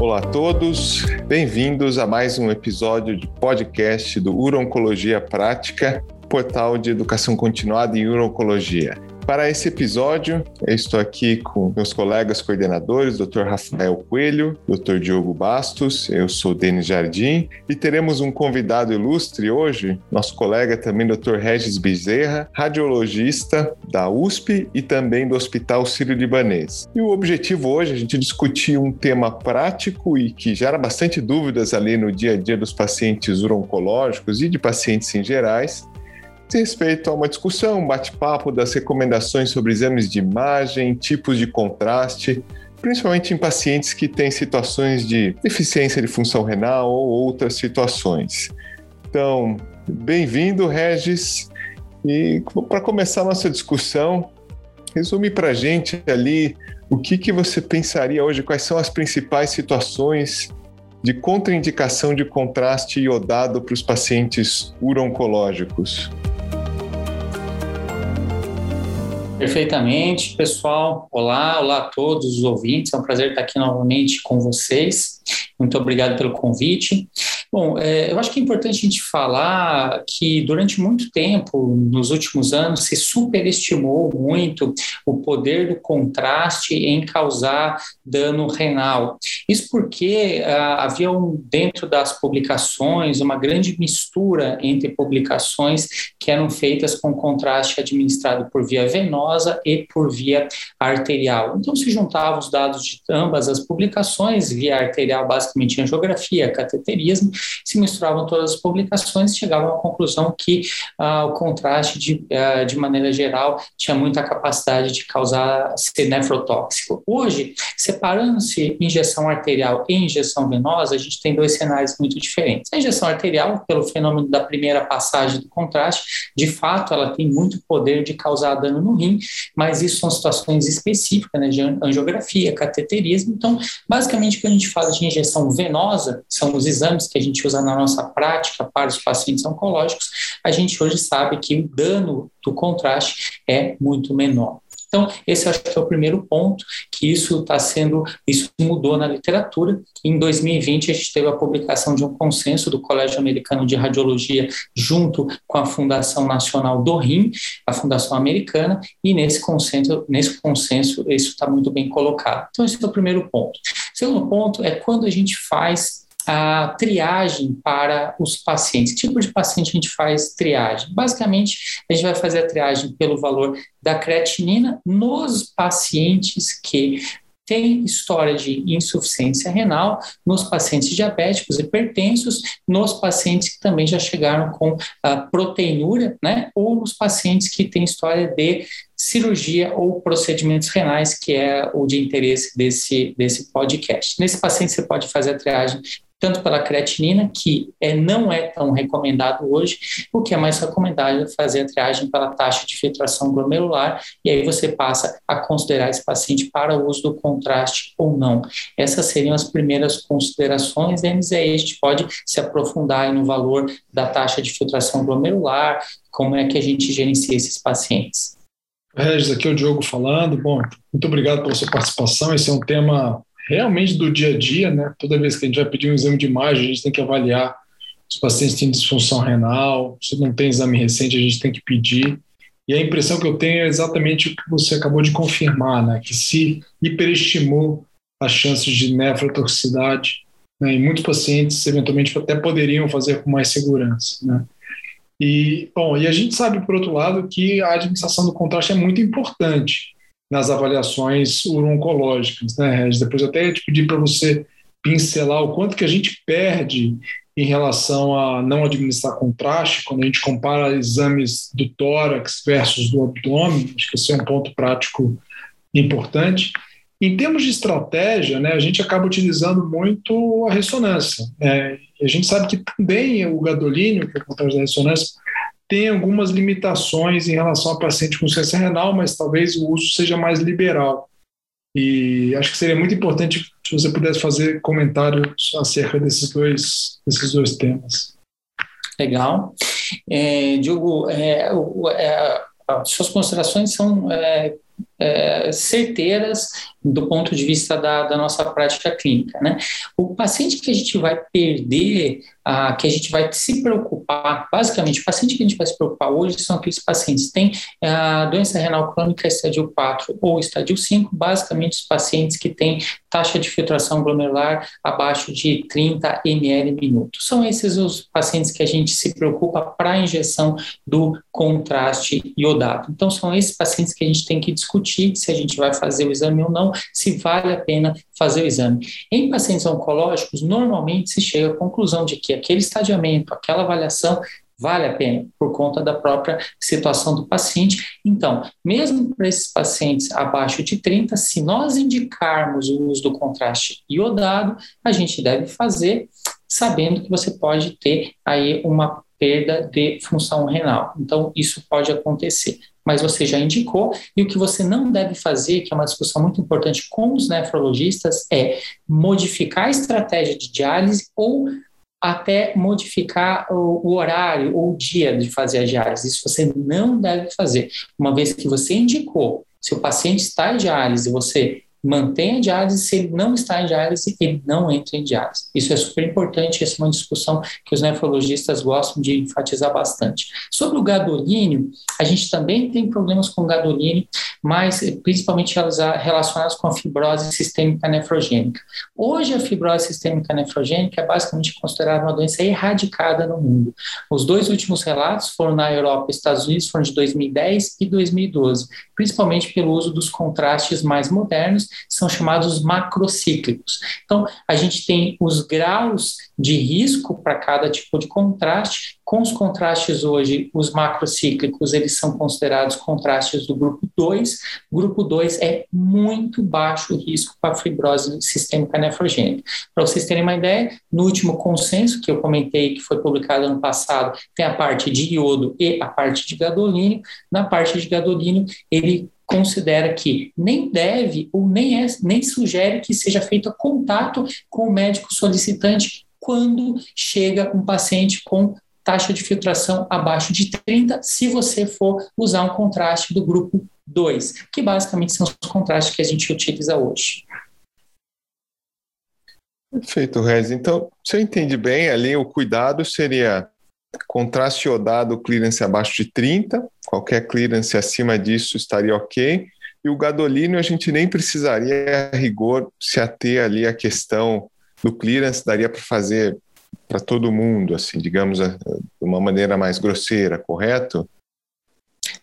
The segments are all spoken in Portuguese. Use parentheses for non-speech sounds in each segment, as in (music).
Olá a todos, bem-vindos a mais um episódio de podcast do Urologia Prática, portal de educação continuada em urologia. Para esse episódio, eu estou aqui com meus colegas coordenadores, Dr. Rafael Coelho, Dr. Diogo Bastos, eu sou Denis Jardim e teremos um convidado ilustre hoje, nosso colega também, Dr. Regis Bezerra, radiologista da USP e também do Hospital Sírio-Libanês. E o objetivo hoje é a gente discutir um tema prático e que gera bastante dúvidas ali no dia a dia dos pacientes uroncológicos e de pacientes em gerais, respeito a uma discussão, um bate-papo das recomendações sobre exames de imagem, tipos de contraste, principalmente em pacientes que têm situações de deficiência de função renal ou outras situações. Então, bem-vindo, Regis. E para começar nossa discussão, resume para a gente ali o que, que você pensaria hoje, quais são as principais situações de contraindicação de contraste iodado para os pacientes uroncológicos. Perfeitamente, pessoal. Olá, olá a todos os ouvintes. É um prazer estar aqui novamente com vocês. Muito obrigado pelo convite. Bom, é, eu acho que é importante a gente falar que durante muito tempo, nos últimos anos, se superestimou muito o poder do contraste em causar dano renal. Isso porque ah, havia um, dentro das publicações uma grande mistura entre publicações que eram feitas com contraste administrado por via venosa e por via arterial. Então se juntavam os dados de ambas as publicações, via arterial basicamente angiografia, cateterismo, se misturavam todas as publicações e chegavam à conclusão que ah, o contraste, de, ah, de maneira geral, tinha muita capacidade de causar ser nefrotóxico. Hoje, separando-se injeção arterial e injeção venosa, a gente tem dois cenários muito diferentes. A injeção arterial, pelo fenômeno da primeira passagem do contraste, de fato, ela tem muito poder de causar dano no rim, mas isso são situações específicas, né, de angiografia, cateterismo. Então, basicamente, quando a gente fala de injeção venosa, são os exames que a gente usa na nossa prática para os pacientes oncológicos, a gente hoje sabe que o dano do contraste é muito menor. Então, esse acho que é o primeiro ponto, que isso está sendo, isso mudou na literatura. Em 2020, a gente teve a publicação de um consenso do Colégio Americano de Radiologia junto com a Fundação Nacional do Rim, a Fundação Americana, e nesse consenso, nesse consenso isso está muito bem colocado. Então, esse é o primeiro ponto. Segundo ponto é quando a gente faz a triagem para os pacientes. Que tipo de paciente a gente faz triagem? Basicamente, a gente vai fazer a triagem pelo valor da creatinina nos pacientes que têm história de insuficiência renal, nos pacientes diabéticos hipertensos, nos pacientes que também já chegaram com a proteinúria, né, ou nos pacientes que têm história de cirurgia ou procedimentos renais, que é o de interesse desse, desse podcast. Nesse paciente, você pode fazer a triagem tanto pela creatinina, que é, não é tão recomendado hoje, o que é mais recomendado é fazer a triagem pela taxa de filtração glomerular, e aí você passa a considerar esse paciente para o uso do contraste ou não. Essas seriam as primeiras considerações, aí a gente pode se aprofundar no valor da taxa de filtração glomerular, como é que a gente gerencia esses pacientes. Regis, aqui é o Diogo falando. Bom, muito obrigado pela sua participação. Esse é um tema realmente do dia a dia, né? Toda vez que a gente vai pedir um exame de imagem, a gente tem que avaliar se os pacientes têm disfunção renal, se não tem exame recente, a gente tem que pedir. E a impressão que eu tenho é exatamente o que você acabou de confirmar, né? Que se hiperestimou as chances de nefrotoxicidade, né? e muitos pacientes eventualmente até poderiam fazer com mais segurança, né? E, bom, e a gente sabe, por outro lado, que a administração do contraste é muito importante nas avaliações uroncológicas, né, Regis? Depois eu até te pedir para você pincelar o quanto que a gente perde em relação a não administrar contraste, quando a gente compara exames do tórax versus do abdômen, acho que esse é um ponto prático importante. Em termos de estratégia, né, a gente acaba utilizando muito a ressonância. Né? a gente sabe que também o gadolínio, que é o contraste da ressonância, tem algumas limitações em relação a paciente com ciência renal, mas talvez o uso seja mais liberal. E acho que seria muito importante se você pudesse fazer comentários acerca desses dois, desses dois temas. Legal. É, Diogo, é, é, suas considerações são é, é, certeiras do ponto de vista da, da nossa prática clínica. Né? O paciente que a gente vai perder, ah, que a gente vai se preocupar, basicamente, o paciente que a gente vai se preocupar hoje são aqueles pacientes que têm a doença renal crônica estadio 4 ou estadio 5, basicamente os pacientes que têm taxa de filtração glomerular abaixo de 30 ml minuto. São esses os pacientes que a gente se preocupa para a injeção do contraste iodado. Então, são esses pacientes que a gente tem que discutir se a gente vai fazer o exame ou não, se vale a pena fazer o exame. Em pacientes oncológicos, normalmente se chega à conclusão de que aquele estadiamento, aquela avaliação vale a pena por conta da própria situação do paciente. Então, mesmo para esses pacientes abaixo de 30, se nós indicarmos o uso do contraste iodado, a gente deve fazer sabendo que você pode ter aí uma perda de função renal. Então, isso pode acontecer. Mas você já indicou, e o que você não deve fazer, que é uma discussão muito importante com os nefrologistas, é modificar a estratégia de diálise ou até modificar o, horário ou o dia de fazer a diálise. Isso você não deve fazer. Uma vez que você indicou, se o paciente está em diálise, você mantém a diálise, se ele não está em diálise, ele não entra em diálise. Isso é super importante, essa é uma discussão que os nefrologistas gostam de enfatizar bastante. Sobre o gadolínio, a gente também tem problemas com gadolínio, mas principalmente relacionados com a fibrose sistêmica nefrogênica. Hoje, a fibrose sistêmica nefrogênica é basicamente considerada uma doença erradicada no mundo. Os dois últimos relatos foram na Europa e Estados Unidos, foram de 2010 e 2012, principalmente pelo uso dos contrastes mais modernos, são chamados macrocíclicos. Então, a gente tem os graus de risco para cada tipo de contraste. Com os contrastes hoje, os macrocíclicos, eles são considerados contrastes do grupo 2. Grupo 2 é muito baixo o risco para fibrose sistêmica nefrogênica. Para vocês terem uma ideia, no último consenso que eu comentei, que foi publicado ano passado, tem a parte de iodo e a parte de gadolínio. Na parte de gadolínio, ele considera que nem deve ou nem, é, nem sugere que seja feito contato com o médico solicitante quando chega um paciente com taxa de filtração abaixo de 30, se você for usar um contraste do grupo 2, que basicamente são os contrastes que a gente utiliza hoje. Perfeito, Rez. Então, se eu entendi bem, ali o cuidado seria Contraste iodado, clearance abaixo de 30, qualquer clearance acima disso estaria ok. E o gadolínio a gente nem precisaria, a rigor, se ater ali à questão do clearance, daria para fazer para todo mundo, assim, digamos, de uma maneira mais grosseira, correto?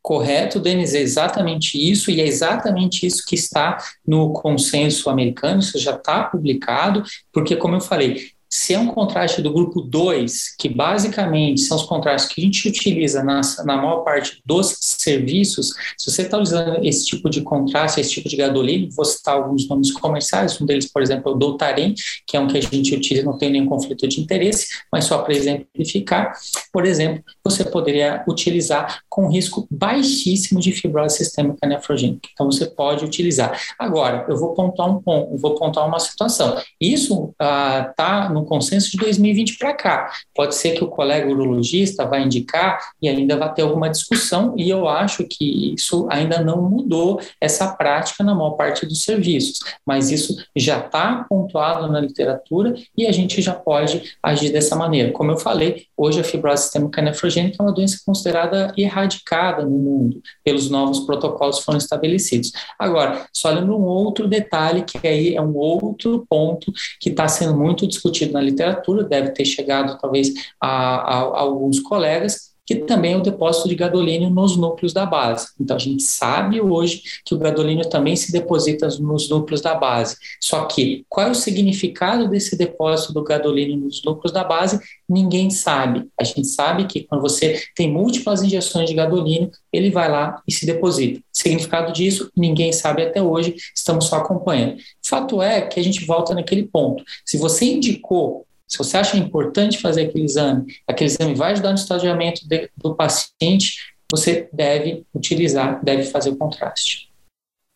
Correto, Denis, é exatamente isso, e é exatamente isso que está no consenso americano, isso já está publicado, porque, como eu falei, se é um contraste do grupo 2, que basicamente são os contrastes que a gente utiliza na, na maior parte dos serviços, se você está usando esse tipo de contraste, esse tipo de gadolínio, vou citar alguns nomes comerciais, um deles, por exemplo, é o Doutarem, que é um que a gente utiliza, não tem nenhum conflito de interesse, mas só para exemplificar, por exemplo, você poderia utilizar com risco baixíssimo de fibrose sistêmica nefrogênica. Então, você pode utilizar. Agora, eu vou pontuar um ponto, vou pontuar uma situação. Isso está ah, no consenso de 2020 para cá. Pode ser que o colega urologista vai indicar e ainda vai ter alguma discussão, e eu acho que isso ainda não mudou essa prática na maior parte dos serviços, mas isso já está pontuado na literatura e a gente já pode agir dessa maneira. Como eu falei, hoje a fibrose sistêmica nefrogênica é uma doença considerada erradicada no mundo, pelos novos protocolos que foram estabelecidos. Agora, só lembro um outro detalhe, que aí é um outro ponto que está sendo muito discutido na literatura, deve ter chegado talvez a, a, a alguns colegas, que também é o depósito de gadolínio nos núcleos da base. Então, a gente sabe hoje que o gadolínio também se deposita nos núcleos da base. Só que qual é o significado desse depósito do gadolínio nos núcleos da base? Ninguém sabe. A gente sabe que quando você tem múltiplas injeções de gadolínio, ele vai lá e se deposita. significado disso, ninguém sabe até hoje, estamos só acompanhando. Fato é que a gente volta naquele ponto. Se você indicou se você acha importante fazer aquele exame, aquele exame vai ajudar no estadiamento de, do paciente, você deve utilizar, deve fazer o contraste.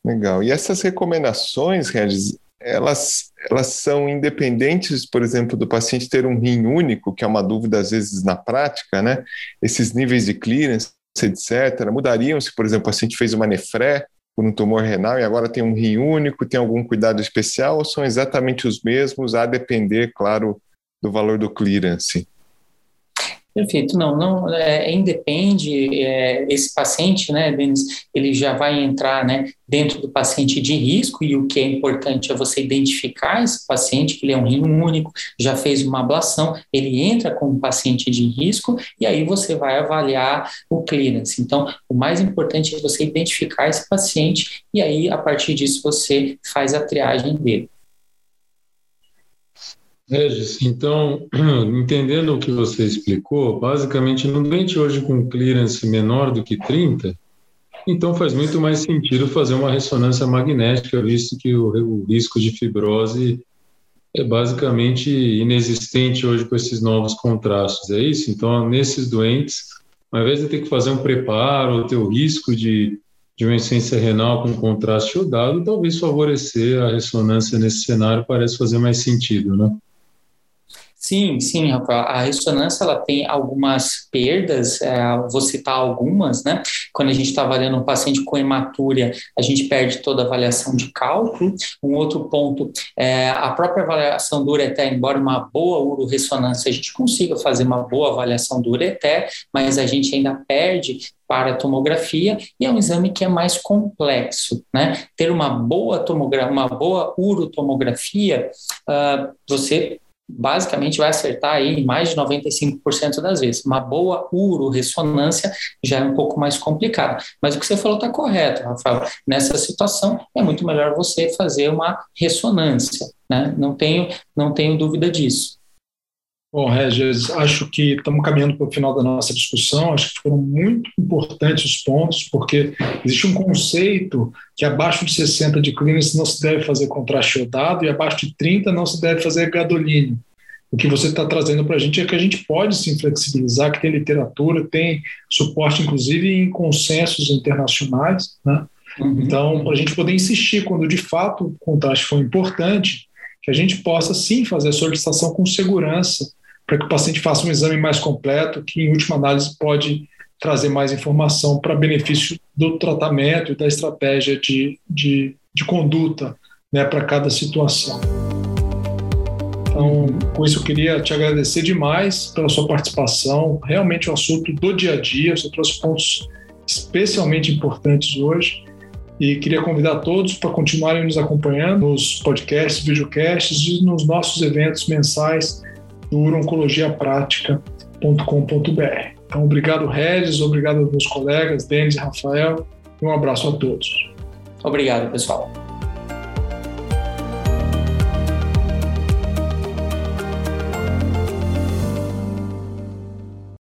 Legal. E essas recomendações, Regis, elas, elas são independentes, por exemplo, do paciente ter um rim único, que é uma dúvida às vezes na prática, né? Esses níveis de clearance, etc., mudariam se, por exemplo, o paciente fez uma nefré por um tumor renal e agora tem um rim único, tem algum cuidado especial ou são exatamente os mesmos, a depender, claro, do valor do clearance? Perfeito, não, não é, independe, é, esse paciente, né, Denis, ele já vai entrar, né, dentro do paciente de risco e o que é importante é você identificar esse paciente, que ele é um rim único, já fez uma ablação, ele entra como paciente de risco e aí você vai avaliar o clearance. Então, o mais importante é você identificar esse paciente e aí, a partir disso, você faz a triagem dele. Regis, então, (clears throat) entendendo o que você explicou, basicamente, no doente hoje com clearance menor do que 30, então faz muito mais sentido fazer uma ressonância magnética, visto que o, o risco de fibrose é basicamente inexistente hoje com esses novos contrastes, é isso? Então, nesses doentes, ao invés de ter que fazer um preparo, ou ter o risco de, de uma insuficiência renal com contraste dado, talvez favorecer a ressonância nesse cenário parece fazer mais sentido, né? Sim, sim, Rafael. A ressonância ela tem algumas perdas, é, vou citar algumas, né? Quando a gente está avaliando um paciente com hematúria, a gente perde toda a avaliação de cálculo. Um outro ponto é a própria avaliação do ureter, embora uma boa uroressonância, a gente consiga fazer uma boa avaliação do ureter, mas a gente ainda perde para a tomografia e é um exame que é mais complexo, né? Ter uma boa tomografia, uma boa urotomografia, uh, você basicamente vai acertar aí mais de 95% das vezes. Uma boa uroressonância já é um pouco mais complicado. Mas o que você falou está correto, Rafael. Nessa situação, é muito melhor você fazer uma ressonância. Né? Não, tenho, não tenho dúvida disso. Bom, Regis, acho que estamos caminhando para o final da nossa discussão. Acho que foram muito importantes os pontos, porque existe um conceito que abaixo de 60 de clínicas não se deve fazer contraste iodado e abaixo de 30 não se deve fazer gadolínio. O que você está trazendo para a gente é que a gente pode sim flexibilizar, que tem literatura, tem suporte, inclusive, em consensos internacionais. Né? Uhum. Então, para a gente poder insistir quando de fato o contraste for importante, que a gente possa sim fazer a solicitação com segurança para que o paciente faça um exame mais completo, que em última análise pode trazer mais informação para benefício do tratamento e da estratégia de, de, de conduta né, para cada situação. Então, com isso, eu queria te agradecer demais pela sua participação. Realmente, o um assunto do dia a dia, você trouxe pontos especialmente importantes hoje. E queria convidar todos para continuarem nos acompanhando nos podcasts, videocasts e nos nossos eventos mensais do uroncologiaprática.com.br. Então, obrigado, Regis, obrigado aos meus colegas, Denis e Rafael, e um abraço a todos. Obrigado, pessoal.